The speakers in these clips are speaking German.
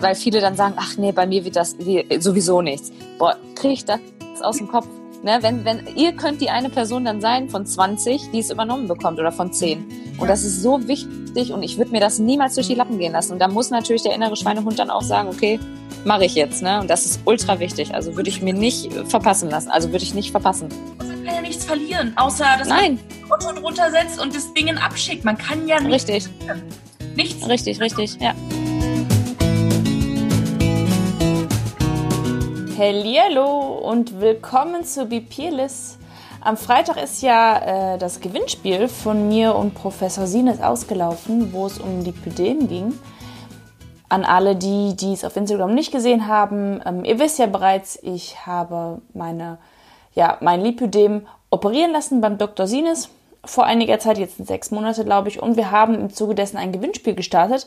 weil viele dann sagen, ach nee, bei mir wird das sowieso nichts. Boah, kriege ich das aus dem Kopf? Ne, wenn, wenn, ihr könnt die eine Person dann sein von 20, die es übernommen bekommt oder von 10. Und das ist so wichtig und ich würde mir das niemals durch die Lappen gehen lassen. Und da muss natürlich der innere Schweinehund dann auch sagen, okay, mache ich jetzt. Ne? Und das ist ultra wichtig. Also würde ich mir nicht verpassen lassen. Also würde ich nicht verpassen. Man kann ja nichts verlieren, außer dass Nein. man Otto drunter setzt und das Ding abschickt. Man kann ja nichts. Richtig. Nichts. Richtig, richtig, ja. Hallo und willkommen zu Be. Am Freitag ist ja äh, das Gewinnspiel von mir und Professor Sines ausgelaufen, wo es um Lipödem ging. An alle, die, es auf Instagram nicht gesehen haben, ähm, ihr wisst ja bereits, ich habe meine, ja, mein Lipödem operieren lassen beim Dr. Sines vor einiger Zeit, jetzt sind sechs Monate, glaube ich, und wir haben im Zuge dessen ein Gewinnspiel gestartet,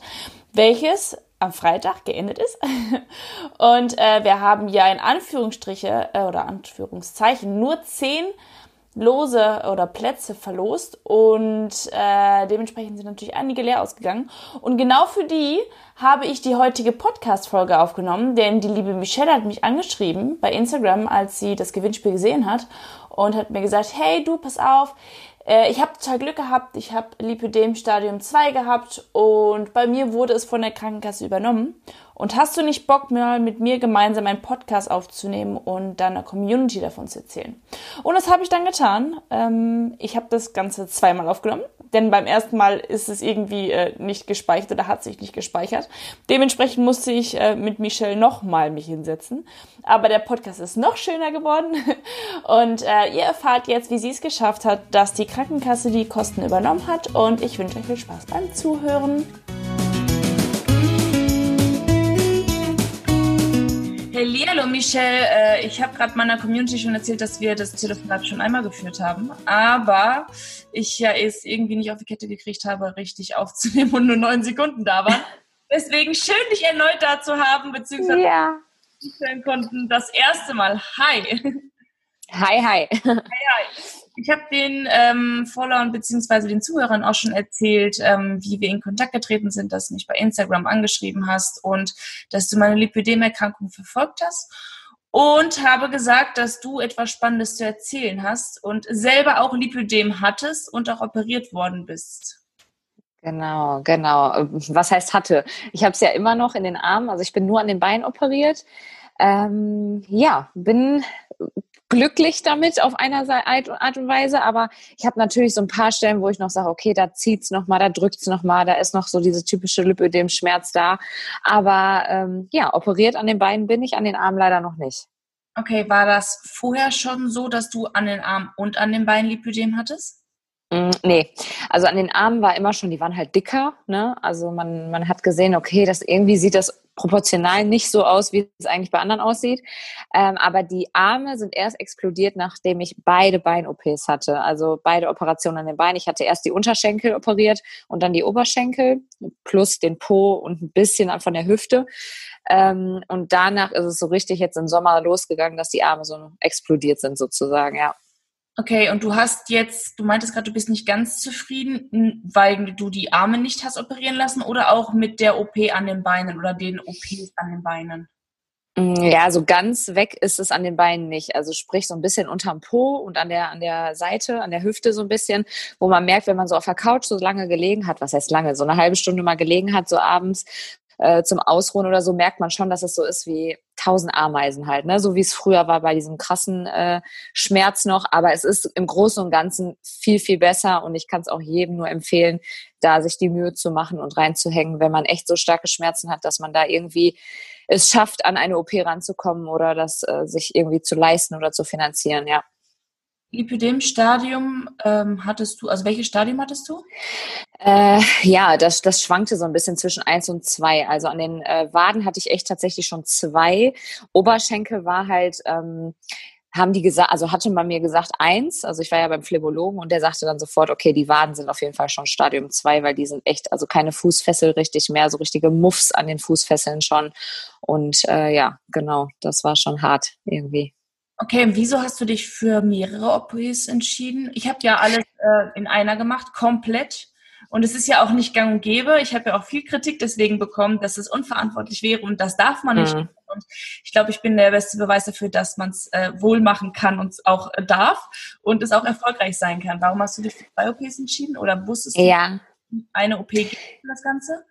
welches am Freitag geendet ist. Und äh, wir haben ja in Anführungsstriche äh, oder Anführungszeichen nur zehn Lose oder Plätze verlost und äh, dementsprechend sind natürlich einige leer ausgegangen. Und genau für die habe ich die heutige Podcast-Folge aufgenommen, denn die liebe Michelle hat mich angeschrieben bei Instagram, als sie das Gewinnspiel gesehen hat und hat mir gesagt, hey du, pass auf, äh, ich habe total Glück gehabt. Ich habe Lipödem Stadium 2 gehabt und bei mir wurde es von der Krankenkasse übernommen. Und hast du nicht Bock, mal mit mir gemeinsam einen Podcast aufzunehmen und deiner Community davon zu erzählen? Und das habe ich dann getan. Ähm, ich habe das Ganze zweimal aufgenommen, denn beim ersten Mal ist es irgendwie äh, nicht gespeichert oder hat sich nicht gespeichert. Dementsprechend musste ich äh, mit Michelle nochmal mich hinsetzen. Aber der Podcast ist noch schöner geworden und äh, ihr erfahrt jetzt, wie sie es geschafft hat, dass die Krankenkasse die Kosten übernommen hat. Und ich wünsche euch viel Spaß beim Zuhören. Hallo Michelle, äh, ich habe gerade meiner Community schon erzählt, dass wir das Telefonat schon einmal geführt haben, aber ich ja es irgendwie nicht auf die Kette gekriegt habe, richtig aufzunehmen und nur neun Sekunden da war. Deswegen schön, dich erneut da zu haben, beziehungsweise ja. konnten. Das erste Mal. Hi. Hi, hi. Hi, hi. Ich habe den ähm, Followern bzw. den Zuhörern auch schon erzählt, ähm, wie wir in Kontakt getreten sind, dass du mich bei Instagram angeschrieben hast und dass du meine Lipödem-Erkrankung verfolgt hast. Und habe gesagt, dass du etwas Spannendes zu erzählen hast und selber auch Lipödem hattest und auch operiert worden bist. Genau, genau. Was heißt hatte? Ich habe es ja immer noch in den Armen, also ich bin nur an den Beinen operiert. Ähm, ja, bin glücklich damit auf einer Art und Weise, aber ich habe natürlich so ein paar Stellen, wo ich noch sage, okay, da zieht's noch mal, da drückt's noch mal, da ist noch so diese typische Lipödem-Schmerz da. Aber ähm, ja, operiert an den Beinen bin ich, an den Armen leider noch nicht. Okay, war das vorher schon so, dass du an den Armen und an den Beinen Lipödem hattest? Mm, nee, also an den Armen war immer schon, die waren halt dicker. Ne? Also man, man hat gesehen, okay, das irgendwie sieht das proportional nicht so aus, wie es eigentlich bei anderen aussieht. Ähm, aber die Arme sind erst explodiert, nachdem ich beide Bein-OPs hatte. Also beide Operationen an den Beinen. Ich hatte erst die Unterschenkel operiert und dann die Oberschenkel plus den Po und ein bisschen von der Hüfte. Ähm, und danach ist es so richtig jetzt im Sommer losgegangen, dass die Arme so explodiert sind sozusagen, ja. Okay, und du hast jetzt, du meintest gerade, du bist nicht ganz zufrieden, weil du die Arme nicht hast operieren lassen oder auch mit der OP an den Beinen oder den OPs an den Beinen? Mm, ja, so ganz weg ist es an den Beinen nicht. Also sprich so ein bisschen unterm Po und an der, an der Seite, an der Hüfte so ein bisschen, wo man merkt, wenn man so auf der Couch so lange gelegen hat, was heißt lange, so eine halbe Stunde mal gelegen hat, so abends äh, zum Ausruhen oder so, merkt man schon, dass es so ist wie tausend Ameisen halt, ne? So wie es früher war bei diesem krassen äh, Schmerz noch. Aber es ist im Großen und Ganzen viel, viel besser und ich kann es auch jedem nur empfehlen, da sich die Mühe zu machen und reinzuhängen, wenn man echt so starke Schmerzen hat, dass man da irgendwie es schafft, an eine OP ranzukommen oder das äh, sich irgendwie zu leisten oder zu finanzieren, ja. Lipidem-Stadium ähm, hattest du, also welches Stadium hattest du? Äh, ja, das, das schwankte so ein bisschen zwischen eins und zwei. Also an den äh, Waden hatte ich echt tatsächlich schon zwei. Oberschenkel war halt, ähm, haben die gesagt, also hatte man mir gesagt eins, also ich war ja beim Phlebologen und der sagte dann sofort, okay, die Waden sind auf jeden Fall schon Stadium zwei, weil die sind echt, also keine Fußfessel richtig mehr, so richtige Muffs an den Fußfesseln schon. Und äh, ja, genau, das war schon hart irgendwie. Okay, wieso hast du dich für mehrere OPs entschieden? Ich habe ja alles äh, in einer gemacht, komplett. Und es ist ja auch nicht gang und gäbe. Ich habe ja auch viel Kritik deswegen bekommen, dass es unverantwortlich wäre und das darf man nicht. Mhm. Und ich glaube, ich bin der beste Beweis dafür, dass man es äh, wohl machen kann und auch äh, darf und es auch erfolgreich sein kann. Warum hast du dich für zwei OPs entschieden oder wusstest du, ja. eine OP gibt das Ganze?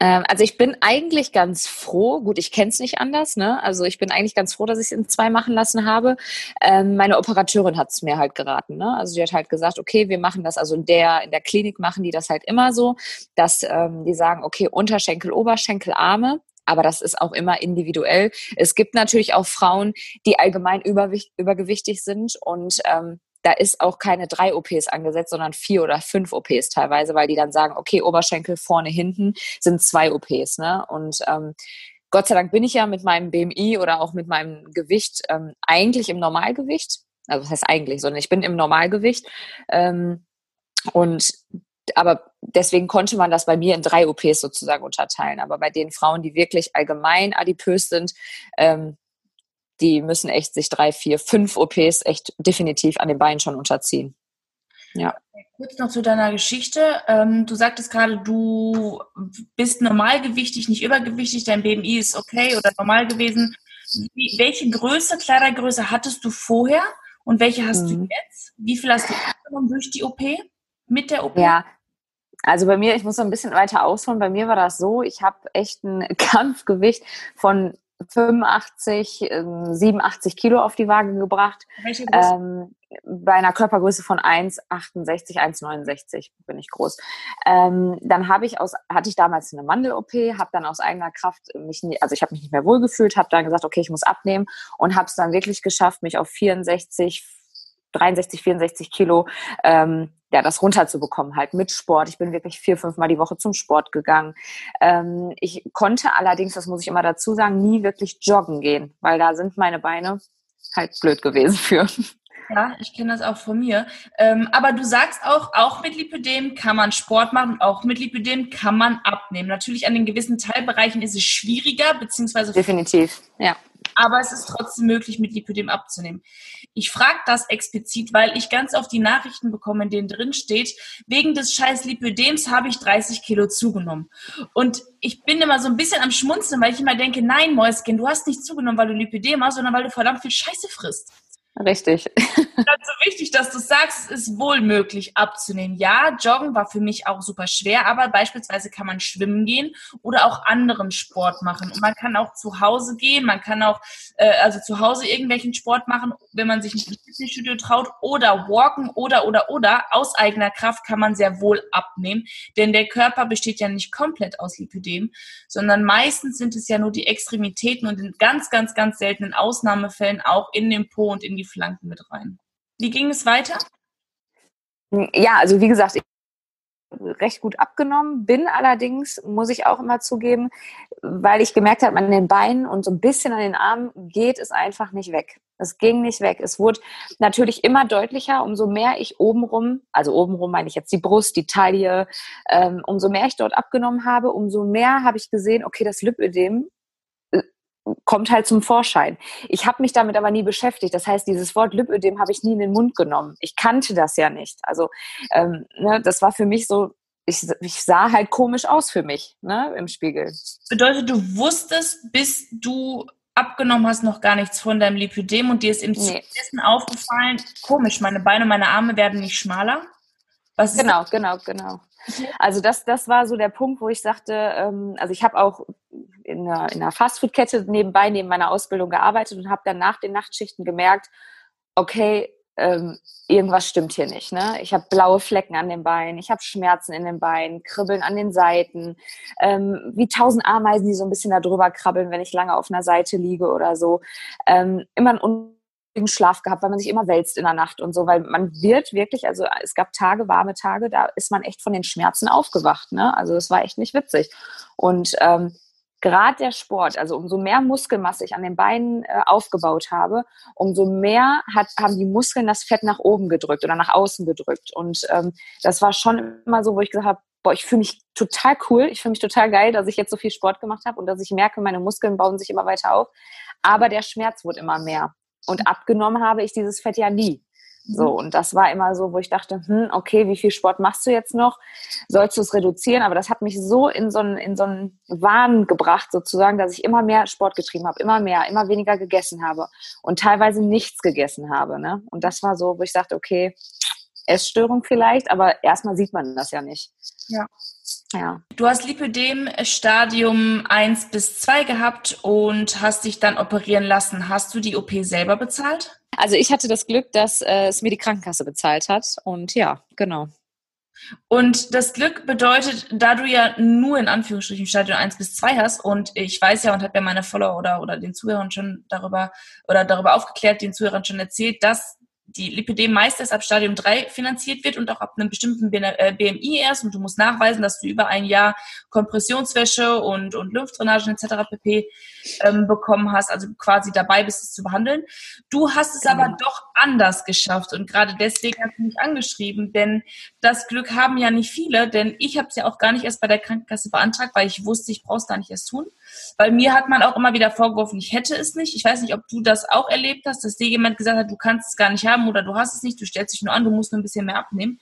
Ähm, also ich bin eigentlich ganz froh, gut, ich kenne es nicht anders, ne? Also ich bin eigentlich ganz froh, dass ich es in zwei machen lassen habe. Ähm, meine Operateurin hat es mir halt geraten, ne? Also sie hat halt gesagt, okay, wir machen das, also in der, in der Klinik machen die das halt immer so, dass ähm, die sagen, okay, Unterschenkel, Oberschenkel, Arme, aber das ist auch immer individuell. Es gibt natürlich auch Frauen, die allgemein übergewichtig sind und ähm, da ist auch keine drei OPs angesetzt, sondern vier oder fünf OPs teilweise, weil die dann sagen, okay, Oberschenkel vorne, hinten sind zwei OPs. Ne? Und ähm, Gott sei Dank bin ich ja mit meinem BMI oder auch mit meinem Gewicht ähm, eigentlich im Normalgewicht. Also das heißt eigentlich, sondern ich bin im Normalgewicht. Ähm, und aber deswegen konnte man das bei mir in drei OPs sozusagen unterteilen. Aber bei den Frauen, die wirklich allgemein adipös sind, ähm, die müssen echt sich drei, vier, fünf OPs echt definitiv an den Beinen schon unterziehen. Ja. Kurz noch zu deiner Geschichte. Ähm, du sagtest gerade, du bist normalgewichtig, nicht übergewichtig, dein BMI ist okay oder normal gewesen. Wie, welche Größe, Kleidergröße hattest du vorher und welche hast mhm. du jetzt? Wie viel hast du abgenommen durch die OP? Mit der OP? Ja, also bei mir, ich muss noch ein bisschen weiter ausholen. Bei mir war das so, ich habe echt ein Kampfgewicht von 85, 87 ähm, Kilo auf die Waage gebracht. Ähm, bei einer Körpergröße von 1,68, 1,69 bin ich groß. Ähm, dann habe ich aus, hatte ich damals eine Mandel-OP, habe dann aus eigener Kraft mich, nie, also ich habe mich nicht mehr wohlgefühlt, habe dann gesagt, okay, ich muss abnehmen und habe es dann wirklich geschafft, mich auf 64, 63, 64 Kilo ähm, ja, das runterzubekommen, halt mit Sport. Ich bin wirklich vier, fünf Mal die Woche zum Sport gegangen. Ähm, ich konnte allerdings, das muss ich immer dazu sagen, nie wirklich joggen gehen, weil da sind meine Beine halt blöd gewesen für. Ja, ich kenne das auch von mir. Ähm, aber du sagst auch, auch mit Lipidem kann man Sport machen, auch mit Lipidem kann man abnehmen. Natürlich an den gewissen Teilbereichen ist es schwieriger, beziehungsweise. Definitiv, ja aber es ist trotzdem möglich, mit Lipidem abzunehmen. Ich frage das explizit, weil ich ganz oft die Nachrichten bekomme, in denen drin steht, wegen des scheiß Lipidems habe ich 30 Kilo zugenommen. Und ich bin immer so ein bisschen am Schmunzeln, weil ich immer denke, nein, Mäuschen, du hast nicht zugenommen, weil du Lipidem hast, sondern weil du verdammt viel Scheiße frisst. Richtig. Ganz so wichtig, dass du sagst, es ist wohl möglich abzunehmen. Ja, Joggen war für mich auch super schwer, aber beispielsweise kann man schwimmen gehen oder auch anderen Sport machen. Und man kann auch zu Hause gehen, man kann auch äh, also zu Hause irgendwelchen Sport machen, wenn man sich nicht ins Fitnessstudio traut oder walken oder oder oder aus eigener Kraft kann man sehr wohl abnehmen, denn der Körper besteht ja nicht komplett aus Lipidem, sondern meistens sind es ja nur die Extremitäten und in ganz ganz ganz seltenen Ausnahmefällen auch in den Po und in die Flanken mit rein. Wie ging es weiter? Ja, also wie gesagt, ich recht gut abgenommen, bin allerdings, muss ich auch immer zugeben, weil ich gemerkt habe, an den Beinen und so ein bisschen an den Armen geht es einfach nicht weg. Es ging nicht weg. Es wurde natürlich immer deutlicher, umso mehr ich obenrum, also obenrum meine ich jetzt die Brust, die Taille, ähm, umso mehr ich dort abgenommen habe, umso mehr habe ich gesehen, okay, das Lipödem kommt halt zum Vorschein. Ich habe mich damit aber nie beschäftigt. Das heißt, dieses Wort Lipödem habe ich nie in den Mund genommen. Ich kannte das ja nicht. Also ähm, ne, das war für mich so, ich, ich sah halt komisch aus für mich ne, im Spiegel. Bedeutet, du wusstest, bis du abgenommen hast, noch gar nichts von deinem Lipödem und dir ist im nee. Zuge aufgefallen, komisch, meine Beine, meine Arme werden nicht schmaler. Was genau, genau, genau. Also das, das war so der Punkt, wo ich sagte, ähm, also ich habe auch in einer, in einer Fastfood-Kette nebenbei neben meiner Ausbildung gearbeitet und habe dann nach den Nachtschichten gemerkt, okay, ähm, irgendwas stimmt hier nicht. Ne? Ich habe blaue Flecken an den Beinen, ich habe Schmerzen in den Beinen, Kribbeln an den Seiten, ähm, wie tausend Ameisen, die so ein bisschen da drüber krabbeln, wenn ich lange auf einer Seite liege oder so. Ähm, immer ein Schlaf gehabt, weil man sich immer wälzt in der Nacht und so, weil man wird wirklich, also es gab Tage, warme Tage, da ist man echt von den Schmerzen aufgewacht, ne? Also es war echt nicht witzig. Und ähm, gerade der Sport, also umso mehr Muskelmasse ich an den Beinen äh, aufgebaut habe, umso mehr hat, haben die Muskeln das Fett nach oben gedrückt oder nach außen gedrückt. Und ähm, das war schon immer so, wo ich gesagt habe, boah, ich fühle mich total cool, ich fühle mich total geil, dass ich jetzt so viel Sport gemacht habe und dass ich merke, meine Muskeln bauen sich immer weiter auf. Aber der Schmerz wurde immer mehr. Und abgenommen habe ich dieses Fett ja nie. So, mhm. und das war immer so, wo ich dachte, hm, okay, wie viel Sport machst du jetzt noch? Sollst du es reduzieren? Aber das hat mich so in so einen, in so einen Wahn gebracht, sozusagen, dass ich immer mehr Sport getrieben habe, immer mehr, immer weniger gegessen habe und teilweise nichts gegessen habe. Ne? Und das war so, wo ich sagte, okay, Essstörung vielleicht, aber erstmal sieht man das ja nicht. Ja. Ja. Du hast Lipödem Stadium 1 bis 2 gehabt und hast dich dann operieren lassen. Hast du die OP selber bezahlt? Also ich hatte das Glück, dass äh, es mir die Krankenkasse bezahlt hat und ja, genau. Und das Glück bedeutet, da du ja nur in Anführungsstrichen Stadium 1 bis 2 hast und ich weiß ja und habe ja meine Follower oder, oder den Zuhörern schon darüber oder darüber aufgeklärt, den Zuhörern schon erzählt, dass die Lipidem meist erst ab Stadium 3 finanziert wird und auch ab einem bestimmten BMI äh, erst und du musst nachweisen, dass du über ein Jahr Kompressionswäsche und, und Luftdrainagen etc. pp. Ähm, bekommen hast, also quasi dabei bist, es zu behandeln. Du hast es genau. aber doch anders geschafft und gerade deswegen hast du mich angeschrieben, denn das Glück haben ja nicht viele, denn ich habe es ja auch gar nicht erst bei der Krankenkasse beantragt, weil ich wusste, ich brauche es gar nicht erst tun. Weil mir hat man auch immer wieder vorgeworfen, ich hätte es nicht. Ich weiß nicht, ob du das auch erlebt hast, dass dir jemand gesagt hat, du kannst es gar nicht haben oder du hast es nicht, du stellst dich nur an, du musst nur ein bisschen mehr abnehmen.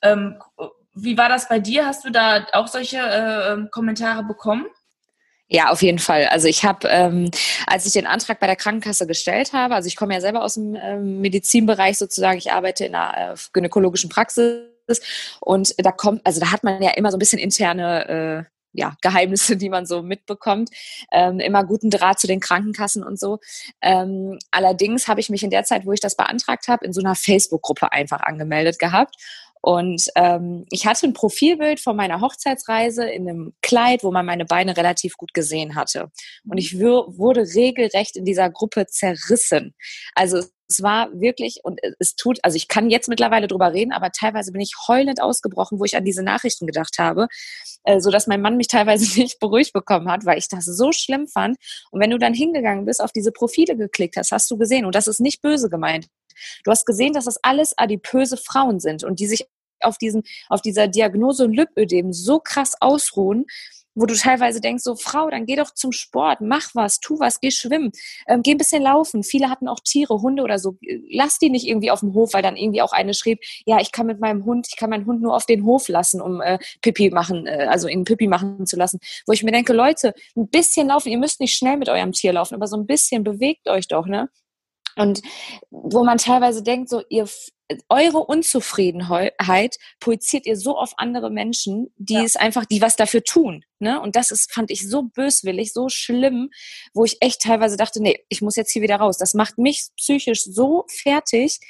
Ähm, wie war das bei dir? Hast du da auch solche äh, Kommentare bekommen? Ja, auf jeden Fall. Also ich habe, ähm, als ich den Antrag bei der Krankenkasse gestellt habe, also ich komme ja selber aus dem ähm, Medizinbereich sozusagen, ich arbeite in einer äh, gynäkologischen Praxis und da kommt, also da hat man ja immer so ein bisschen interne äh, ja, Geheimnisse, die man so mitbekommt. Ähm, immer guten Draht zu den Krankenkassen und so. Ähm, allerdings habe ich mich in der Zeit, wo ich das beantragt habe, in so einer Facebook-Gruppe einfach angemeldet gehabt. Und ähm, ich hatte ein Profilbild von meiner Hochzeitsreise in einem Kleid, wo man meine Beine relativ gut gesehen hatte. Und ich wurde regelrecht in dieser Gruppe zerrissen. Also es war wirklich, und es tut, also ich kann jetzt mittlerweile drüber reden, aber teilweise bin ich heulend ausgebrochen, wo ich an diese Nachrichten gedacht habe, äh, so dass mein Mann mich teilweise nicht beruhigt bekommen hat, weil ich das so schlimm fand. Und wenn du dann hingegangen bist, auf diese Profile geklickt hast, hast du gesehen, und das ist nicht böse gemeint, Du hast gesehen, dass das alles adipöse Frauen sind und die sich auf diesen, auf dieser Diagnose Lipödem so krass ausruhen, wo du teilweise denkst, so Frau, dann geh doch zum Sport, mach was, tu was, geh schwimmen, ähm, geh ein bisschen laufen. Viele hatten auch Tiere, Hunde oder so. Lass die nicht irgendwie auf dem Hof, weil dann irgendwie auch eine schrieb, ja, ich kann mit meinem Hund, ich kann meinen Hund nur auf den Hof lassen, um äh, Pipi machen, äh, also ihn Pipi machen zu lassen. Wo ich mir denke, Leute, ein bisschen laufen, ihr müsst nicht schnell mit eurem Tier laufen, aber so ein bisschen bewegt euch doch, ne? Und wo man teilweise denkt, so ihr eure Unzufriedenheit projiziert ihr so auf andere Menschen, die ja. es einfach, die was dafür tun. Ne? Und das ist, fand ich so böswillig, so schlimm, wo ich echt teilweise dachte, nee, ich muss jetzt hier wieder raus. Das macht mich psychisch so fertig,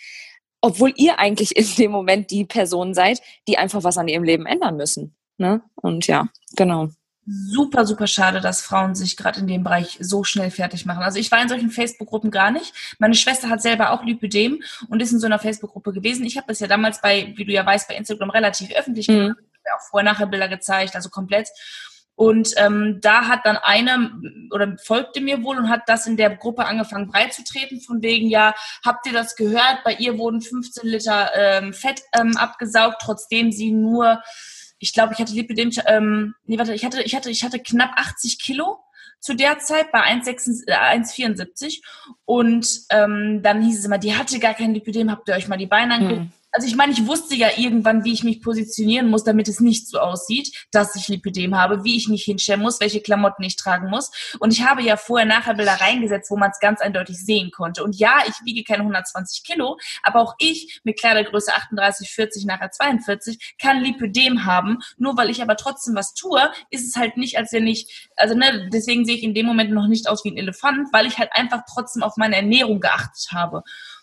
obwohl ihr eigentlich in dem Moment die Person seid, die einfach was an ihrem Leben ändern müssen. Ne? Und ja, genau super, super schade, dass Frauen sich gerade in dem Bereich so schnell fertig machen. Also ich war in solchen Facebook-Gruppen gar nicht. Meine Schwester hat selber auch Lipödem und ist in so einer Facebook-Gruppe gewesen. Ich habe das ja damals bei, wie du ja weißt, bei Instagram relativ öffentlich mhm. gemacht. Ich habe auch Vorher-Nachher-Bilder gezeigt, also komplett. Und ähm, da hat dann eine oder folgte mir wohl und hat das in der Gruppe angefangen breitzutreten, von wegen, ja, habt ihr das gehört? Bei ihr wurden 15 Liter ähm, Fett ähm, abgesaugt, trotzdem sie nur ich glaube, ich hatte Lipidem, ähm, nee, warte, ich hatte, ich hatte, ich hatte knapp 80 Kilo zu der Zeit bei 1,74 äh, und ähm, dann hieß es immer, die hatte gar kein Lipidem, habt ihr euch mal die Beine angeguckt? Hm also ich meine, ich wusste ja irgendwann, wie ich mich positionieren muss, damit es nicht so aussieht, dass ich Lipidem habe, wie ich mich hinstellen muss, welche Klamotten ich tragen muss. Und ich habe ja vorher nachher Bilder reingesetzt, wo man es ganz eindeutig sehen konnte. Und ja, ich wiege keine 120 Kilo, aber auch ich mit Kleidergröße 38, 40, nachher 42 kann Lipidem haben. Nur weil ich aber trotzdem was tue, ist es halt nicht, als wenn ich, also ne, deswegen sehe ich in dem Moment noch nicht aus wie ein Elefant, weil ich halt einfach trotzdem auf meine Ernährung geachtet habe.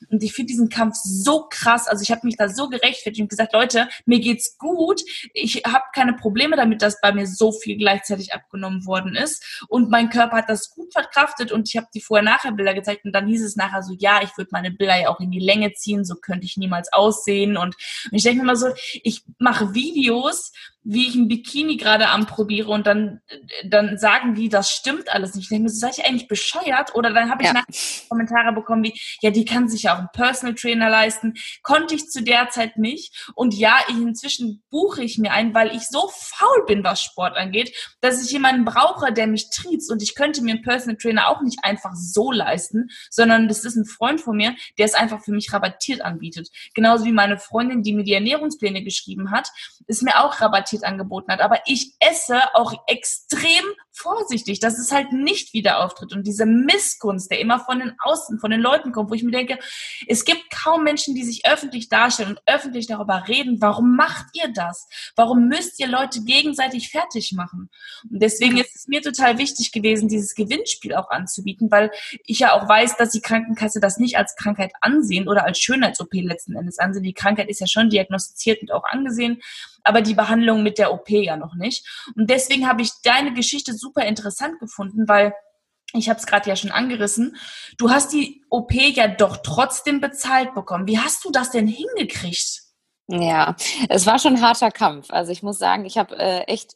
Und ich finde diesen Kampf so krass. Also ich habe mich da so gerechtfertigt und gesagt, Leute, mir geht's gut. Ich habe keine Probleme damit, dass bei mir so viel gleichzeitig abgenommen worden ist. Und mein Körper hat das gut verkraftet und ich habe die Vorher-Nachher-Bilder gezeigt und dann hieß es nachher so, ja, ich würde meine Bilder ja auch in die Länge ziehen, so könnte ich niemals aussehen. Und, und ich denke mir mal so, ich mache Videos, wie ich ein Bikini gerade anprobiere und dann, dann sagen die, das stimmt alles nicht. Ich denke mir, seid ihr eigentlich bescheuert? Oder dann habe ich ja. Kommentare bekommen wie, ja, die kann sich ja auch einen Personal Trainer leisten. Konnte ich zu der Zeit nicht. Und ja, ich, inzwischen buche ich mir einen, weil ich so faul bin, was Sport angeht, dass ich jemanden brauche, der mich triezt. Und ich könnte mir einen Personal Trainer auch nicht einfach so leisten, sondern das ist ein Freund von mir, der es einfach für mich rabattiert anbietet. Genauso wie meine Freundin, die mir die Ernährungspläne geschrieben hat, ist mir auch rabattiert Qualität angeboten hat. Aber ich esse auch extrem vorsichtig, dass es halt nicht wieder auftritt. Und diese Missgunst, der immer von den Außen, von den Leuten kommt, wo ich mir denke, es gibt kaum Menschen, die sich öffentlich darstellen und öffentlich darüber reden, warum macht ihr das? Warum müsst ihr Leute gegenseitig fertig machen? Und deswegen ist es mir total wichtig gewesen, dieses Gewinnspiel auch anzubieten, weil ich ja auch weiß, dass die Krankenkasse das nicht als Krankheit ansehen oder als Schönheits-OP letzten Endes ansehen. Die Krankheit ist ja schon diagnostiziert und auch angesehen aber die Behandlung mit der OP ja noch nicht. Und deswegen habe ich deine Geschichte super interessant gefunden, weil ich habe es gerade ja schon angerissen. Du hast die OP ja doch trotzdem bezahlt bekommen. Wie hast du das denn hingekriegt? Ja, es war schon ein harter Kampf. Also ich muss sagen, ich habe äh, echt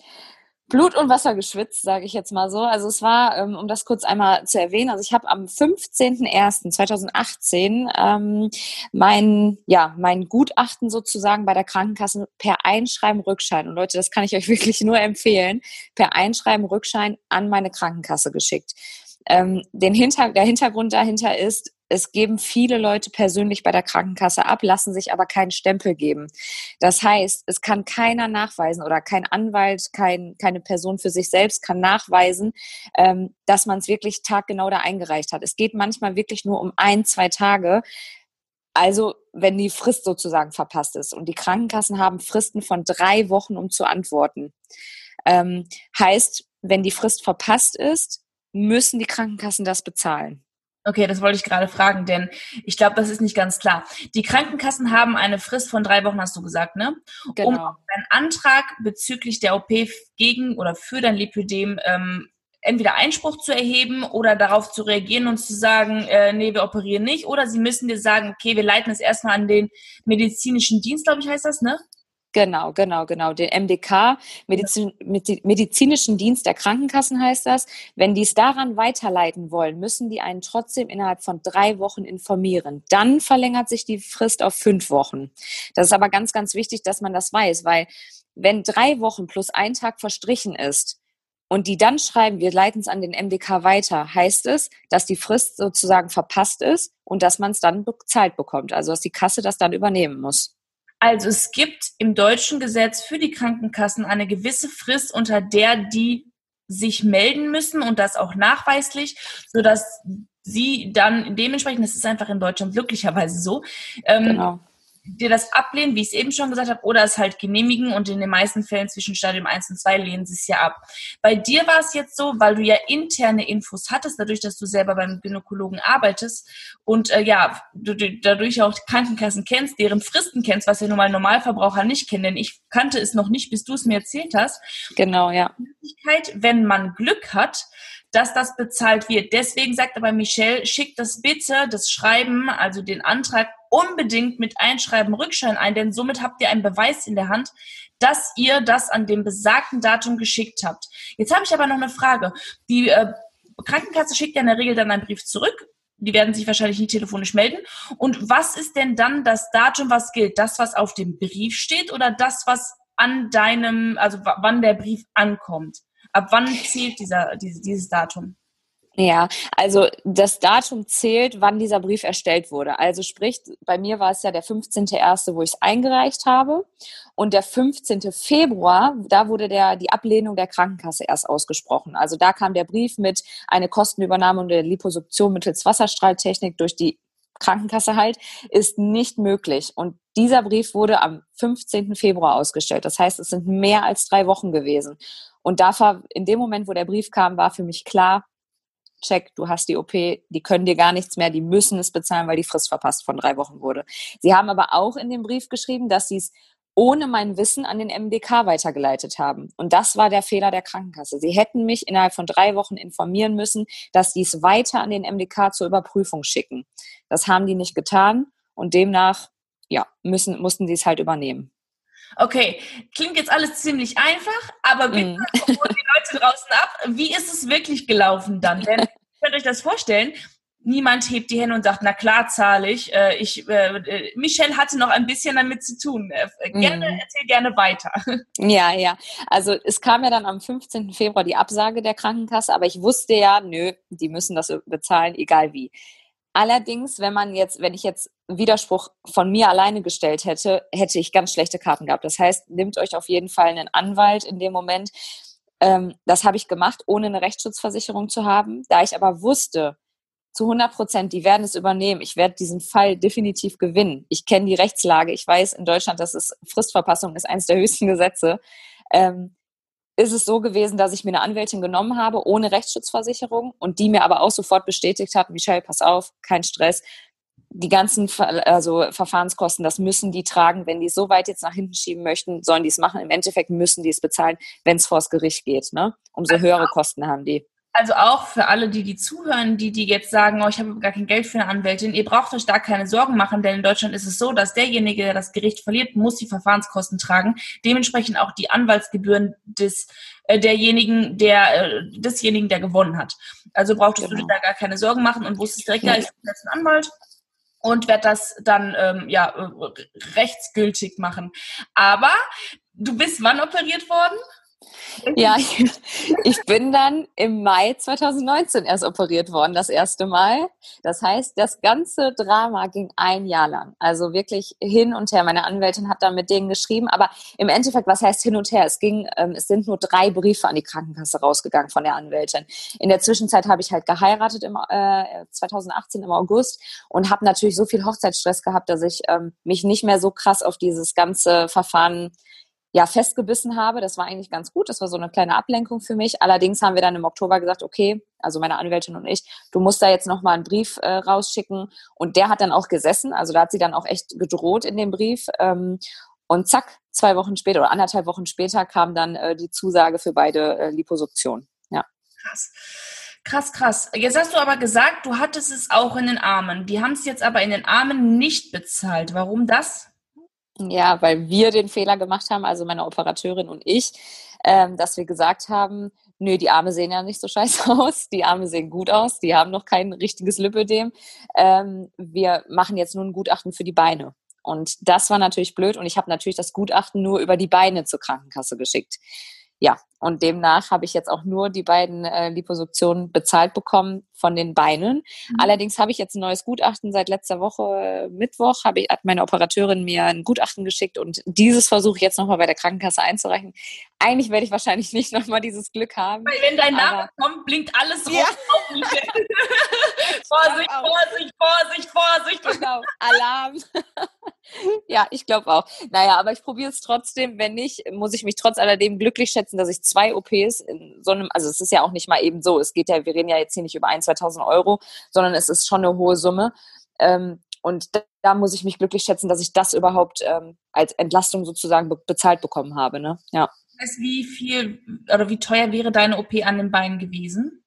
Blut und Wasser geschwitzt, sage ich jetzt mal so. Also es war, ähm, um das kurz einmal zu erwähnen, also ich habe am 15.01.2018 ähm, mein, ja, mein Gutachten sozusagen bei der Krankenkasse per Einschreiben Rückschein, und Leute, das kann ich euch wirklich nur empfehlen, per Einschreiben Rückschein an meine Krankenkasse geschickt. Ähm, den Hinter der Hintergrund dahinter ist, es geben viele Leute persönlich bei der Krankenkasse ab, lassen sich aber keinen Stempel geben. Das heißt, es kann keiner nachweisen oder kein Anwalt, kein, keine Person für sich selbst kann nachweisen, ähm, dass man es wirklich taggenau da eingereicht hat. Es geht manchmal wirklich nur um ein, zwei Tage. Also, wenn die Frist sozusagen verpasst ist. Und die Krankenkassen haben Fristen von drei Wochen, um zu antworten. Ähm, heißt, wenn die Frist verpasst ist, müssen die Krankenkassen das bezahlen. Okay, das wollte ich gerade fragen, denn ich glaube, das ist nicht ganz klar. Die Krankenkassen haben eine Frist von drei Wochen, hast du gesagt, ne? Genau. Um einen Antrag bezüglich der OP gegen oder für dein Lipödem ähm, entweder Einspruch zu erheben oder darauf zu reagieren und zu sagen, äh, nee, wir operieren nicht. Oder sie müssen dir sagen, okay, wir leiten es erstmal an den medizinischen Dienst, glaube ich, heißt das, ne? Genau, genau, genau. Den MDK, Medizin, medizinischen Dienst der Krankenkassen heißt das. Wenn die es daran weiterleiten wollen, müssen die einen trotzdem innerhalb von drei Wochen informieren. Dann verlängert sich die Frist auf fünf Wochen. Das ist aber ganz, ganz wichtig, dass man das weiß, weil wenn drei Wochen plus ein Tag verstrichen ist, und die dann schreiben, wir leiten es an den MDK weiter, heißt es, dass die Frist sozusagen verpasst ist und dass man es dann bezahlt bekommt, also dass die Kasse das dann übernehmen muss. Also es gibt im deutschen Gesetz für die Krankenkassen eine gewisse Frist, unter der die sich melden müssen und das auch nachweislich, sodass sie dann dementsprechend, das ist einfach in Deutschland glücklicherweise so, ähm, genau dir das ablehnen, wie ich es eben schon gesagt habe, oder es halt genehmigen und in den meisten Fällen zwischen Stadium 1 und 2 lehnen sie es ja ab. Bei dir war es jetzt so, weil du ja interne Infos hattest, dadurch, dass du selber beim Gynäkologen arbeitest und äh, ja, du, du dadurch auch Krankenkassen kennst, deren Fristen kennst, was ja nun mal Normalverbraucher nicht kennen, denn ich kannte es noch nicht, bis du es mir erzählt hast. Genau, ja. Wenn man Glück hat, dass das bezahlt wird. Deswegen sagt aber Michelle, schickt das bitte, das Schreiben, also den Antrag unbedingt mit Einschreiben Rückschein ein, denn somit habt ihr einen Beweis in der Hand, dass ihr das an dem besagten Datum geschickt habt. Jetzt habe ich aber noch eine Frage. Die äh, Krankenkasse schickt ja in der Regel dann einen Brief zurück. Die werden sich wahrscheinlich nie telefonisch melden. Und was ist denn dann das Datum, was gilt? Das, was auf dem Brief steht oder das, was an deinem, also wann der Brief ankommt? Ab wann zählt dieser, dieses, Datum? Ja, also das Datum zählt, wann dieser Brief erstellt wurde. Also sprich, bei mir war es ja der 15.01., wo ich es eingereicht habe. Und der 15. Februar, da wurde der, die Ablehnung der Krankenkasse erst ausgesprochen. Also da kam der Brief mit eine Kostenübernahme und der Liposuktion mittels Wasserstrahltechnik durch die Krankenkasse halt, ist nicht möglich. Und dieser Brief wurde am 15. Februar ausgestellt. Das heißt, es sind mehr als drei Wochen gewesen. Und da in dem Moment, wo der Brief kam, war für mich klar, check, du hast die OP, die können dir gar nichts mehr, die müssen es bezahlen, weil die Frist verpasst von drei Wochen wurde. Sie haben aber auch in dem Brief geschrieben, dass sie es ohne mein Wissen an den MDK weitergeleitet haben. Und das war der Fehler der Krankenkasse. Sie hätten mich innerhalb von drei Wochen informieren müssen, dass sie es weiter an den MDK zur Überprüfung schicken. Das haben die nicht getan und demnach, ja, müssen, mussten sie es halt übernehmen. Okay, klingt jetzt alles ziemlich einfach, aber bitte mm. die Leute draußen ab. Wie ist es wirklich gelaufen dann? Denn ihr könnt euch das vorstellen, niemand hebt die Hände und sagt, na klar zahle ich. Äh, ich äh, äh, Michelle hatte noch ein bisschen damit zu tun. Äh, gerne, mm. erzähl gerne weiter. Ja, ja. Also es kam ja dann am 15. Februar die Absage der Krankenkasse, aber ich wusste ja, nö, die müssen das bezahlen, egal wie. Allerdings, wenn man jetzt, wenn ich jetzt Widerspruch von mir alleine gestellt hätte, hätte ich ganz schlechte Karten gehabt. Das heißt, nehmt euch auf jeden Fall einen Anwalt in dem Moment. Ähm, das habe ich gemacht, ohne eine Rechtsschutzversicherung zu haben. Da ich aber wusste, zu 100 Prozent, die werden es übernehmen. Ich werde diesen Fall definitiv gewinnen. Ich kenne die Rechtslage. Ich weiß in Deutschland, dass es Fristverpassung ist eines der höchsten Gesetze. Ähm, ist es so gewesen, dass ich mir eine Anwältin genommen habe, ohne Rechtsschutzversicherung und die mir aber auch sofort bestätigt hat, Michelle, pass auf, kein Stress. Die ganzen also Verfahrenskosten, das müssen die tragen. Wenn die es so weit jetzt nach hinten schieben möchten, sollen die es machen. Im Endeffekt müssen die es bezahlen, wenn es vors Gericht geht. Ne? Umso höhere Kosten haben die. Also auch für alle, die die zuhören, die die jetzt sagen, oh, ich habe gar kein Geld für eine Anwältin, ihr braucht euch da keine Sorgen machen, denn in Deutschland ist es so, dass derjenige, der das Gericht verliert, muss die Verfahrenskosten tragen. Dementsprechend auch die Anwaltsgebühren des äh, derjenigen, der äh, desjenigen, der gewonnen hat. Also brauchtest genau. du dir da gar keine Sorgen machen und wusstest direkt, ja, ich bin jetzt ein Anwalt und werde das dann ähm, ja äh, rechtsgültig machen. Aber du bist wann operiert worden? Ja, ich bin dann im Mai 2019 erst operiert worden, das erste Mal. Das heißt, das ganze Drama ging ein Jahr lang. Also wirklich hin und her. Meine Anwältin hat dann mit denen geschrieben, aber im Endeffekt, was heißt hin und her? Es ging, ähm, es sind nur drei Briefe an die Krankenkasse rausgegangen von der Anwältin. In der Zwischenzeit habe ich halt geheiratet im äh, 2018 im August und habe natürlich so viel Hochzeitsstress gehabt, dass ich ähm, mich nicht mehr so krass auf dieses ganze Verfahren ja festgebissen habe. Das war eigentlich ganz gut. Das war so eine kleine Ablenkung für mich. Allerdings haben wir dann im Oktober gesagt, okay, also meine Anwältin und ich, du musst da jetzt nochmal einen Brief äh, rausschicken. Und der hat dann auch gesessen. Also da hat sie dann auch echt gedroht in dem Brief. Ähm, und zack, zwei Wochen später oder anderthalb Wochen später kam dann äh, die Zusage für beide äh, Liposuktionen. Ja. Krass. Krass, krass. Jetzt hast du aber gesagt, du hattest es auch in den Armen. Die haben es jetzt aber in den Armen nicht bezahlt. Warum das? Ja, weil wir den Fehler gemacht haben, also meine Operateurin und ich, ähm, dass wir gesagt haben, nö, die Arme sehen ja nicht so scheiße aus, die Arme sehen gut aus, die haben noch kein richtiges Lipödem. Ähm, wir machen jetzt nur ein Gutachten für die Beine. Und das war natürlich blöd und ich habe natürlich das Gutachten nur über die Beine zur Krankenkasse geschickt ja, und demnach habe ich jetzt auch nur die beiden äh, Liposuktionen bezahlt bekommen von den Beinen. Mhm. Allerdings habe ich jetzt ein neues Gutachten seit letzter Woche äh, Mittwoch, habe ich, hat meine Operateurin mir ein Gutachten geschickt und dieses versuche ich jetzt nochmal bei der Krankenkasse einzureichen. Eigentlich werde ich wahrscheinlich nicht nochmal dieses Glück haben. Weil wenn dein Name kommt, blinkt alles rot. Ja. Vorsicht, Vorsicht, Vorsicht, Vorsicht. Genau, Alarm. ja, ich glaube auch. Naja, aber ich probiere es trotzdem. Wenn nicht, muss ich mich trotz alledem glücklich schätzen, dass ich zwei OPs in so einem, also es ist ja auch nicht mal eben so. Es geht ja, wir reden ja jetzt hier nicht über 1.000, 2.000 Euro, sondern es ist schon eine hohe Summe. Ähm, und da, da, muss ich mich glücklich schätzen, dass ich das überhaupt ähm, als Entlastung sozusagen be bezahlt bekommen habe. Ne? Ja. Wie viel oder wie teuer wäre deine OP an den Beinen gewesen?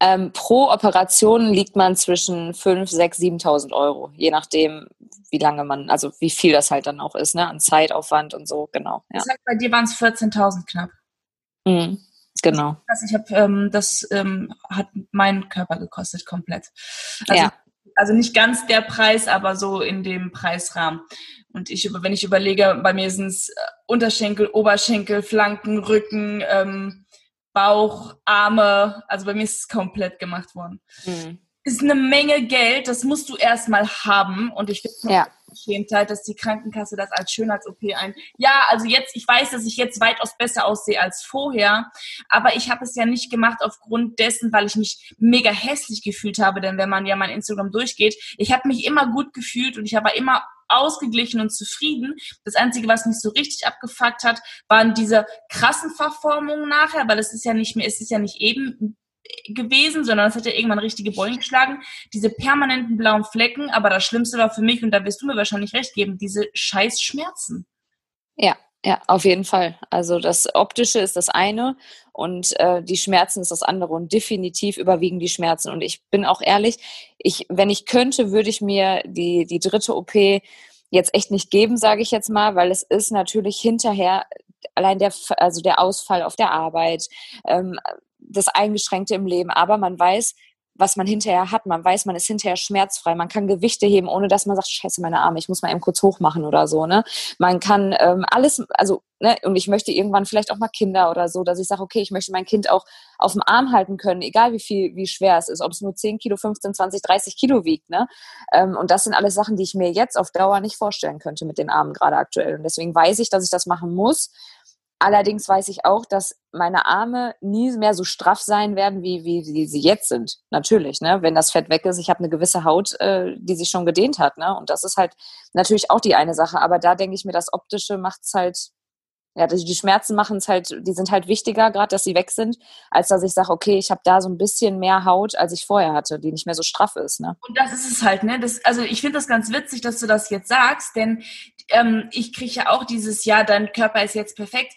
Ähm, pro Operation liegt man zwischen 5, 6, 7.000 Euro, je nachdem, wie lange man, also wie viel das halt dann auch ist, ne, an Zeitaufwand und so, genau. Ja. Das heißt, bei dir waren es 14.000 knapp. Mhm, genau. Also ich habe, ähm, das ähm, hat meinen Körper gekostet komplett. Also, ja. also nicht ganz der Preis, aber so in dem Preisrahmen. Und ich, wenn ich überlege, bei mir sind es äh, Unterschenkel, Oberschenkel, Flanken, Rücken, ähm, Bauch, Arme, also bei mir ist es komplett gemacht worden. Mhm. Ist eine Menge Geld, das musst du erstmal haben und ich finde ja. Schämtheit, dass die Krankenkasse das als Schönheits-OP ein. Ja, also jetzt, ich weiß, dass ich jetzt weitaus besser aussehe als vorher, aber ich habe es ja nicht gemacht aufgrund dessen, weil ich mich mega hässlich gefühlt habe, denn wenn man ja mein Instagram durchgeht, ich habe mich immer gut gefühlt und ich habe immer ausgeglichen und zufrieden. Das Einzige, was mich so richtig abgefuckt hat, waren diese krassen Verformungen nachher, weil es ist ja nicht mehr, es ist ja nicht eben gewesen, sondern es hat ja irgendwann richtige Beulen geschlagen. Diese permanenten blauen Flecken, aber das Schlimmste war für mich, und da wirst du mir wahrscheinlich recht geben, diese scheiß Schmerzen. Ja, ja, auf jeden Fall. Also das Optische ist das eine und äh, die Schmerzen ist das andere und definitiv überwiegen die Schmerzen. Und ich bin auch ehrlich, ich, wenn ich könnte, würde ich mir die, die dritte OP jetzt echt nicht geben, sage ich jetzt mal, weil es ist natürlich hinterher allein der, also der Ausfall auf der Arbeit, ähm, das Eingeschränkte im Leben. Aber man weiß, was man hinterher hat. Man weiß, man ist hinterher schmerzfrei. Man kann Gewichte heben, ohne dass man sagt, scheiße, meine Arme, ich muss mal eben kurz hochmachen oder so. Ne? Man kann ähm, alles, also, ne, und ich möchte irgendwann vielleicht auch mal Kinder oder so, dass ich sage, okay, ich möchte mein Kind auch auf dem Arm halten können, egal wie viel, wie schwer es ist, ob es nur 10 Kilo, 15, 20, 30 Kilo wiegt. Ne? Ähm, und das sind alles Sachen, die ich mir jetzt auf Dauer nicht vorstellen könnte mit den Armen gerade aktuell. Und deswegen weiß ich, dass ich das machen muss Allerdings weiß ich auch, dass meine Arme nie mehr so straff sein werden, wie, wie, wie sie jetzt sind. Natürlich, ne? wenn das Fett weg ist. Ich habe eine gewisse Haut, äh, die sich schon gedehnt hat. Ne? Und das ist halt natürlich auch die eine Sache. Aber da denke ich mir, das Optische macht es halt ja, die Schmerzen machen es halt, die sind halt wichtiger, gerade dass sie weg sind, als dass ich sage, okay, ich habe da so ein bisschen mehr Haut, als ich vorher hatte, die nicht mehr so straff ist. Ne? Und das ist es halt, ne? Das, also ich finde das ganz witzig, dass du das jetzt sagst, denn ähm, ich kriege ja auch dieses Jahr, dein Körper ist jetzt perfekt.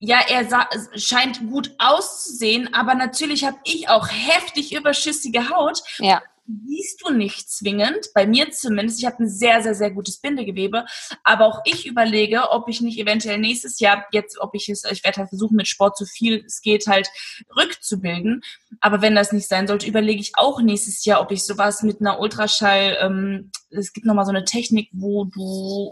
Ja, er scheint gut auszusehen, aber natürlich habe ich auch heftig überschüssige Haut. Ja siehst du nicht zwingend, bei mir zumindest. Ich habe ein sehr, sehr, sehr gutes Bindegewebe, aber auch ich überlege, ob ich nicht eventuell nächstes Jahr, jetzt, ob ich es, ich werde halt versuchen, mit Sport so viel es geht halt rückzubilden. Aber wenn das nicht sein sollte, überlege ich auch nächstes Jahr, ob ich sowas mit einer Ultraschall, ähm, es gibt nochmal so eine Technik, wo du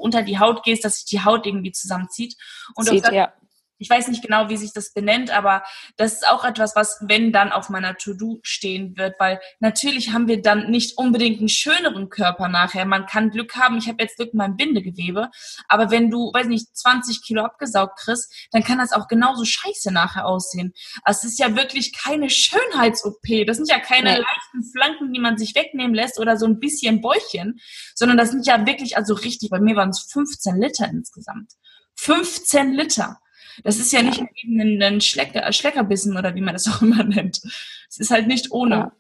unter die Haut gehst, dass sich die Haut irgendwie zusammenzieht. Und Zieht, das, ja ich weiß nicht genau, wie sich das benennt, aber das ist auch etwas, was, wenn dann auf meiner To-Do stehen wird, weil natürlich haben wir dann nicht unbedingt einen schöneren Körper nachher. Man kann Glück haben, ich habe jetzt Glück mit meinem Bindegewebe, aber wenn du, weiß nicht, 20 Kilo abgesaugt kriegst, dann kann das auch genauso scheiße nachher aussehen. Also es ist ja wirklich keine Schönheits-OP. Das sind ja keine nee. leichten Flanken, die man sich wegnehmen lässt oder so ein bisschen Bäuchchen, sondern das sind ja wirklich, also richtig, bei mir waren es 15 Liter insgesamt. 15 Liter. Das ist ja nicht ein, ein Schlecker, Schleckerbissen oder wie man das auch immer nennt. Es ist halt nicht ohne. Ja.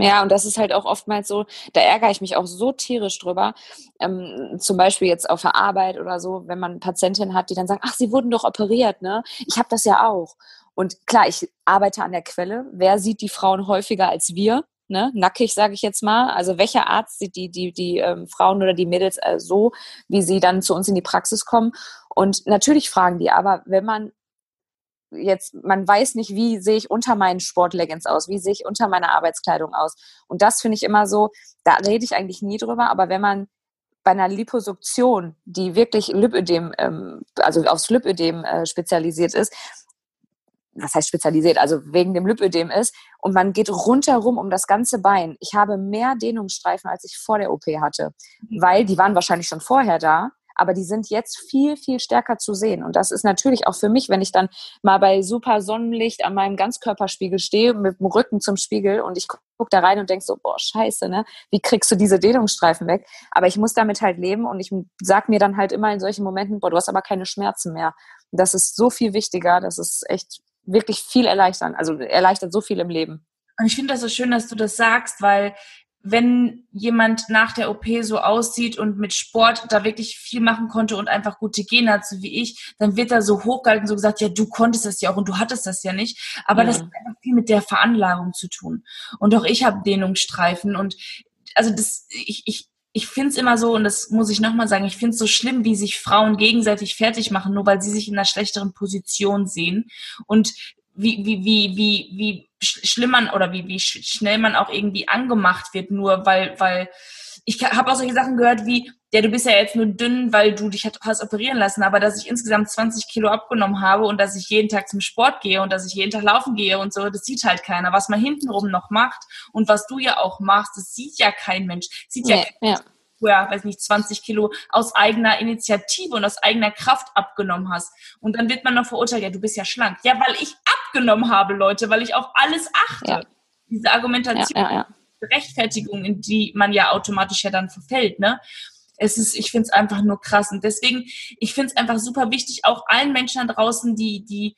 Ja, und das ist halt auch oftmals so, da ärgere ich mich auch so tierisch drüber. Ähm, zum Beispiel jetzt auf der Arbeit oder so, wenn man Patientinnen hat, die dann sagen, ach, sie wurden doch operiert, ne? Ich habe das ja auch. Und klar, ich arbeite an der Quelle. Wer sieht die Frauen häufiger als wir? Ne? Nackig, sage ich jetzt mal. Also welcher Arzt sieht die, die, die ähm, Frauen oder die Mädels äh, so, wie sie dann zu uns in die Praxis kommen? Und natürlich fragen die, aber wenn man jetzt, man weiß nicht, wie sehe ich unter meinen Sportleggings aus, wie sehe ich unter meiner Arbeitskleidung aus. Und das finde ich immer so, da rede ich eigentlich nie drüber, aber wenn man bei einer Liposuktion, die wirklich Lipödem, ähm, also aufs Lipödem äh, spezialisiert ist, was heißt spezialisiert, also wegen dem Lipödem ist, und man geht rundherum um das ganze Bein. Ich habe mehr Dehnungsstreifen, als ich vor der OP hatte, mhm. weil die waren wahrscheinlich schon vorher da, aber die sind jetzt viel, viel stärker zu sehen. Und das ist natürlich auch für mich, wenn ich dann mal bei super Sonnenlicht an meinem Ganzkörperspiegel stehe, mit dem Rücken zum Spiegel und ich gucke da rein und denk so, boah, scheiße, ne? Wie kriegst du diese Dehnungsstreifen weg? Aber ich muss damit halt leben und ich sag mir dann halt immer in solchen Momenten, boah, du hast aber keine Schmerzen mehr. Und das ist so viel wichtiger, das ist echt wirklich viel erleichtern, also erleichtert so viel im Leben. Und ich finde das so schön, dass du das sagst, weil wenn jemand nach der OP so aussieht und mit Sport da wirklich viel machen konnte und einfach gute Gene hat, so wie ich, dann wird da so hochgehalten, so gesagt, ja, du konntest das ja auch und du hattest das ja nicht. Aber ja. das hat einfach viel mit der Veranlagung zu tun. Und auch ich habe Dehnungsstreifen und also das, ich, ich, ich finde es immer so, und das muss ich nochmal sagen, ich finde es so schlimm, wie sich Frauen gegenseitig fertig machen, nur weil sie sich in einer schlechteren Position sehen. Und wie, wie, wie, wie, wie schlimm man oder wie, wie schnell man auch irgendwie angemacht wird, nur weil, weil ich habe auch solche Sachen gehört wie, ja, du bist ja jetzt nur dünn, weil du dich hast operieren lassen, aber dass ich insgesamt 20 Kilo abgenommen habe und dass ich jeden Tag zum Sport gehe und dass ich jeden Tag laufen gehe und so, das sieht halt keiner. Was man hintenrum noch macht und was du ja auch machst, das sieht ja kein Mensch. Sieht nee, ja, kein ja ja, weiß nicht, 20 Kilo aus eigener Initiative und aus eigener Kraft abgenommen hast. Und dann wird man noch verurteilt, ja, du bist ja schlank. Ja, weil ich abgenommen habe, Leute, weil ich auf alles achte. Ja. Diese Argumentation, ja, ja, Rechtfertigung, in die man ja automatisch ja dann verfällt, ne? Es ist, ich finde es einfach nur krass. Und deswegen, ich finde es einfach super wichtig, auch allen Menschen da draußen, die, die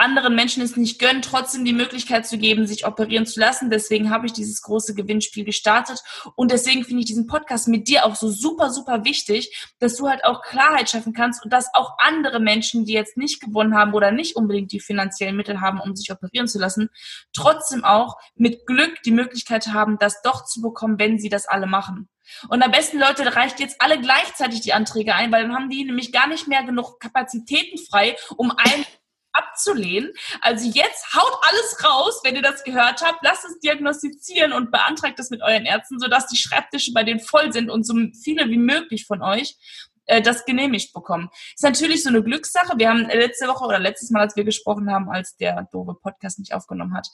anderen Menschen es nicht gönnen, trotzdem die Möglichkeit zu geben, sich operieren zu lassen. Deswegen habe ich dieses große Gewinnspiel gestartet. Und deswegen finde ich diesen Podcast mit dir auch so super, super wichtig, dass du halt auch Klarheit schaffen kannst und dass auch andere Menschen, die jetzt nicht gewonnen haben oder nicht unbedingt die finanziellen Mittel haben, um sich operieren zu lassen, trotzdem auch mit Glück die Möglichkeit haben, das doch zu bekommen, wenn sie das alle machen. Und am besten, Leute, reicht jetzt alle gleichzeitig die Anträge ein, weil dann haben die nämlich gar nicht mehr genug Kapazitäten frei, um einen abzulehnen. Also jetzt haut alles raus, wenn ihr das gehört habt. Lasst es diagnostizieren und beantragt es mit euren Ärzten, sodass die Schreibtische bei denen voll sind und so viele wie möglich von euch äh, das genehmigt bekommen. Ist natürlich so eine Glückssache. Wir haben letzte Woche oder letztes Mal, als wir gesprochen haben, als der doofe Podcast nicht aufgenommen hat,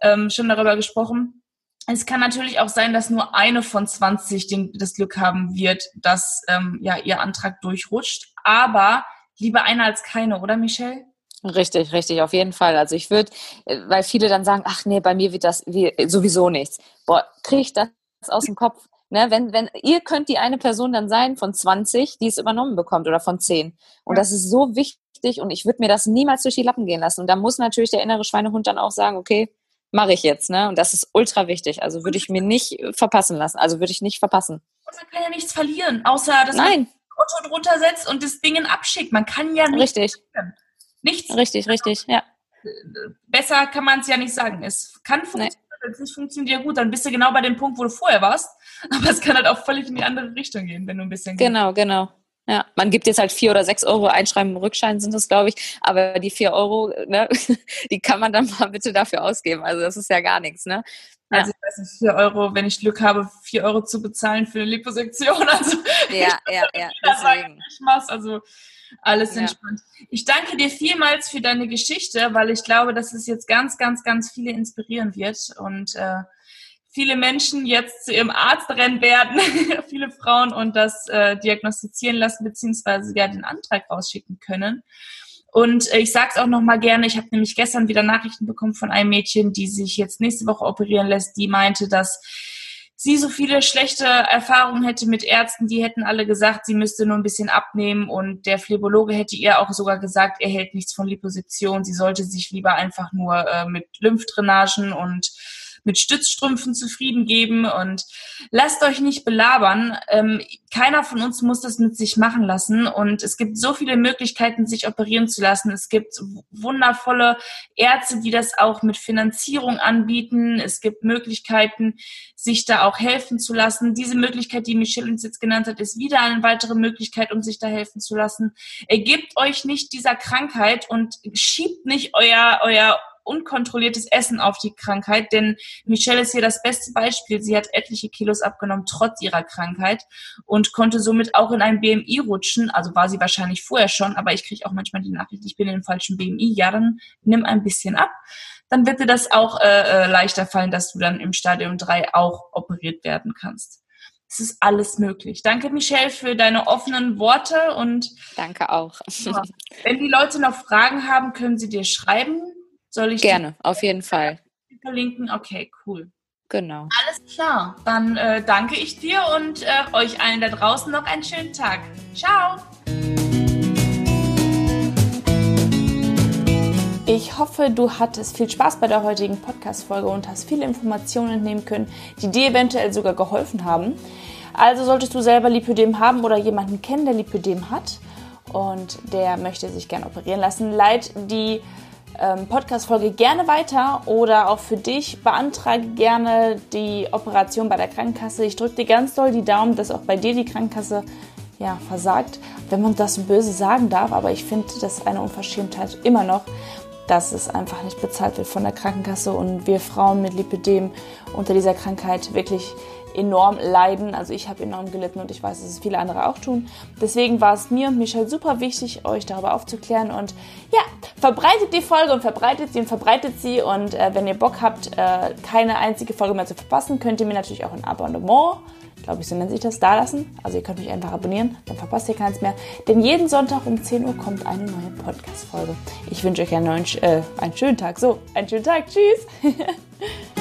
ähm, schon darüber gesprochen. Es kann natürlich auch sein, dass nur eine von 20 den, das Glück haben wird, dass ähm, ja ihr Antrag durchrutscht. Aber lieber einer als keine, oder Michelle? Richtig, richtig, auf jeden Fall. Also ich würde, äh, weil viele dann sagen, ach nee, bei mir wird das wie, sowieso nichts. Boah, kriege ich das aus dem Kopf? Ne, wenn, wenn, ihr könnt die eine Person dann sein von 20, die es übernommen bekommt oder von 10. Und ja. das ist so wichtig und ich würde mir das niemals durch die Lappen gehen lassen. Und da muss natürlich der innere Schweinehund dann auch sagen, okay, mache ich jetzt, ne? Und das ist ultra wichtig. Also würde ich mir nicht verpassen lassen. Also würde ich nicht verpassen. Und man kann ja nichts verlieren, außer dass Nein. man Auto drunter setzt und das Ding abschickt. Man kann ja nichts Richtig. Verlieren. Nichts. Richtig, richtig, ja. Besser kann man es ja nicht sagen. Es kann funktionieren, nee. wenn es nicht funktioniert, ja gut, dann bist du genau bei dem Punkt, wo du vorher warst. Aber es kann halt auch völlig in die andere Richtung gehen, wenn du ein bisschen. Genau, gehst. genau. Ja, man gibt jetzt halt vier oder sechs Euro Einschreiben im Rückschein sind das, glaube ich. Aber die vier Euro, ne, die kann man dann mal bitte dafür ausgeben. Also das ist ja gar nichts, ne? Ich weiß nicht, vier Euro, wenn ich Glück habe, vier Euro zu bezahlen für eine Liposektion. Also ja, ja, ja. Deswegen. Also alles ja. entspannt. Ich danke dir vielmals für deine Geschichte, weil ich glaube, dass es jetzt ganz, ganz, ganz viele inspirieren wird und äh, viele Menschen jetzt zu ihrem Arzt rennen werden, viele Frauen und das äh, diagnostizieren lassen beziehungsweise ja den Antrag rausschicken können. Und äh, ich sage es auch noch mal gerne, ich habe nämlich gestern wieder Nachrichten bekommen von einem Mädchen, die sich jetzt nächste Woche operieren lässt, die meinte, dass sie so viele schlechte Erfahrungen hätte mit Ärzten, die hätten alle gesagt, sie müsste nur ein bisschen abnehmen. Und der Phlebologe hätte ihr auch sogar gesagt, er hält nichts von Liposition, sie sollte sich lieber einfach nur äh, mit Lymphdrainagen und mit Stützstrümpfen zufrieden geben und lasst euch nicht belabern. Ähm, keiner von uns muss das mit sich machen lassen und es gibt so viele Möglichkeiten, sich operieren zu lassen. Es gibt wundervolle Ärzte, die das auch mit Finanzierung anbieten. Es gibt Möglichkeiten, sich da auch helfen zu lassen. Diese Möglichkeit, die Michelle uns jetzt genannt hat, ist wieder eine weitere Möglichkeit, um sich da helfen zu lassen. Ergebt euch nicht dieser Krankheit und schiebt nicht euer, euer unkontrolliertes Essen auf die Krankheit, denn Michelle ist hier das beste Beispiel. Sie hat etliche Kilos abgenommen trotz ihrer Krankheit und konnte somit auch in ein BMI rutschen. Also war sie wahrscheinlich vorher schon, aber ich kriege auch manchmal die Nachricht, ich bin in dem falschen BMI. Ja, dann nimm ein bisschen ab. Dann wird dir das auch äh, äh leichter fallen, dass du dann im Stadium 3 auch operiert werden kannst. Es ist alles möglich. Danke, Michelle, für deine offenen Worte und danke auch. Wenn die Leute noch Fragen haben, können sie dir schreiben. Soll ich gerne, auf jeden Fall verlinken? Okay, cool. Genau. Alles klar. Dann äh, danke ich dir und äh, euch allen da draußen noch einen schönen Tag. Ciao. Ich hoffe, du hattest viel Spaß bei der heutigen Podcast-Folge und hast viele Informationen entnehmen können, die dir eventuell sogar geholfen haben. Also solltest du selber Lipödem haben oder jemanden kennen, der Lipödem hat und der möchte sich gerne operieren lassen, leit die ähm, Podcast-Folge gerne weiter oder auch für dich beantrage gerne die Operation bei der Krankenkasse. Ich drücke dir ganz doll die Daumen, dass auch bei dir die Krankenkasse ja, versagt, wenn man das böse sagen darf, aber ich finde das eine Unverschämtheit immer noch, dass es einfach nicht bezahlt wird von der Krankenkasse und wir Frauen mit Lipidem unter dieser Krankheit wirklich enorm leiden. Also ich habe enorm gelitten und ich weiß, dass es viele andere auch tun. Deswegen war es mir und Michelle super wichtig, euch darüber aufzuklären. Und ja, verbreitet die Folge und verbreitet sie und verbreitet sie. Und äh, wenn ihr Bock habt, äh, keine einzige Folge mehr zu verpassen, könnt ihr mir natürlich auch ein Abonnement glaube ich, so nennt sich das, da lassen. Also ihr könnt mich einfach abonnieren, dann verpasst ihr keins mehr. Denn jeden Sonntag um 10 Uhr kommt eine neue Podcast-Folge. Ich wünsche euch einen, neuen, äh, einen schönen Tag. So, einen schönen Tag. Tschüss.